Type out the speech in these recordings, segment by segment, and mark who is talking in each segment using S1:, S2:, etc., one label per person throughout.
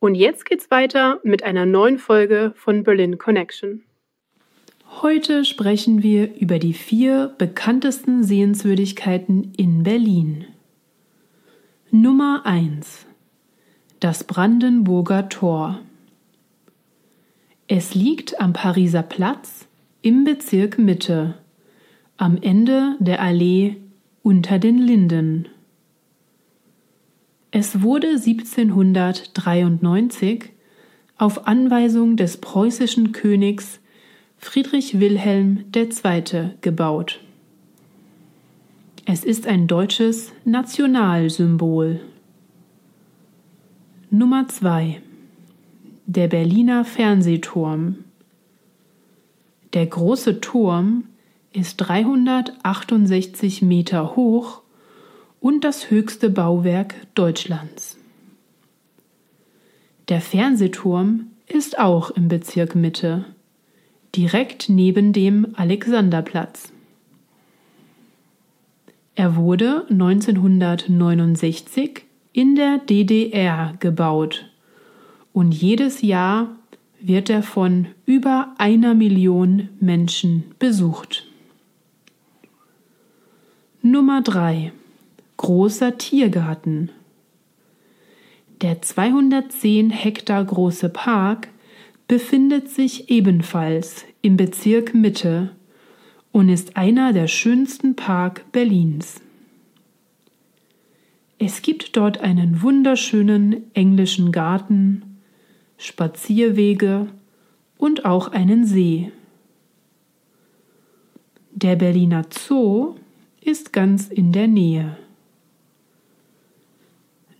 S1: Und jetzt geht's weiter mit einer neuen Folge von Berlin Connection. Heute sprechen wir über die vier bekanntesten Sehenswürdigkeiten in Berlin. Nummer 1. Das Brandenburger Tor. Es liegt am Pariser Platz im Bezirk Mitte, am Ende der Allee unter den Linden. Es wurde 1793 auf Anweisung des preußischen Königs Friedrich Wilhelm II. gebaut. Es ist ein deutsches Nationalsymbol. Nummer 2 Der Berliner Fernsehturm. Der große Turm ist 368 Meter hoch und das höchste Bauwerk Deutschlands. Der Fernsehturm ist auch im Bezirk Mitte, direkt neben dem Alexanderplatz. Er wurde 1969 in der DDR gebaut und jedes Jahr wird er von über einer Million Menschen besucht. Nummer 3 Großer Tiergarten. Der 210 Hektar große Park befindet sich ebenfalls im Bezirk Mitte und ist einer der schönsten Park Berlins. Es gibt dort einen wunderschönen englischen Garten, Spazierwege und auch einen See. Der Berliner Zoo ist ganz in der Nähe.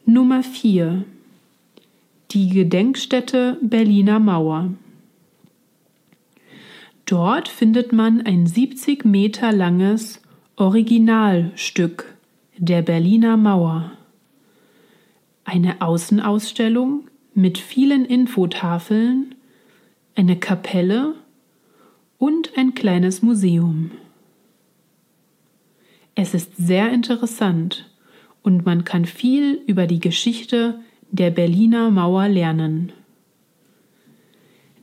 S1: Nummer 4 Die Gedenkstätte Berliner Mauer. Dort findet man ein 70 Meter langes Originalstück der Berliner Mauer. Eine Außenausstellung mit vielen Infotafeln, eine Kapelle und ein kleines Museum. Es ist sehr interessant und man kann viel über die Geschichte der Berliner Mauer lernen.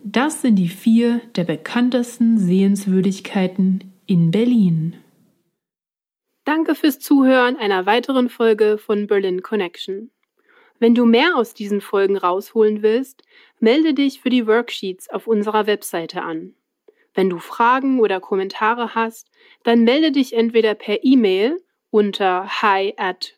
S1: Das sind die vier der bekanntesten Sehenswürdigkeiten in Berlin. Danke fürs Zuhören einer weiteren Folge von Berlin Connection. Wenn du mehr aus diesen Folgen rausholen willst, melde dich für die Worksheets auf unserer Webseite an. Wenn du Fragen oder Kommentare hast, dann melde dich entweder per E-Mail unter hi at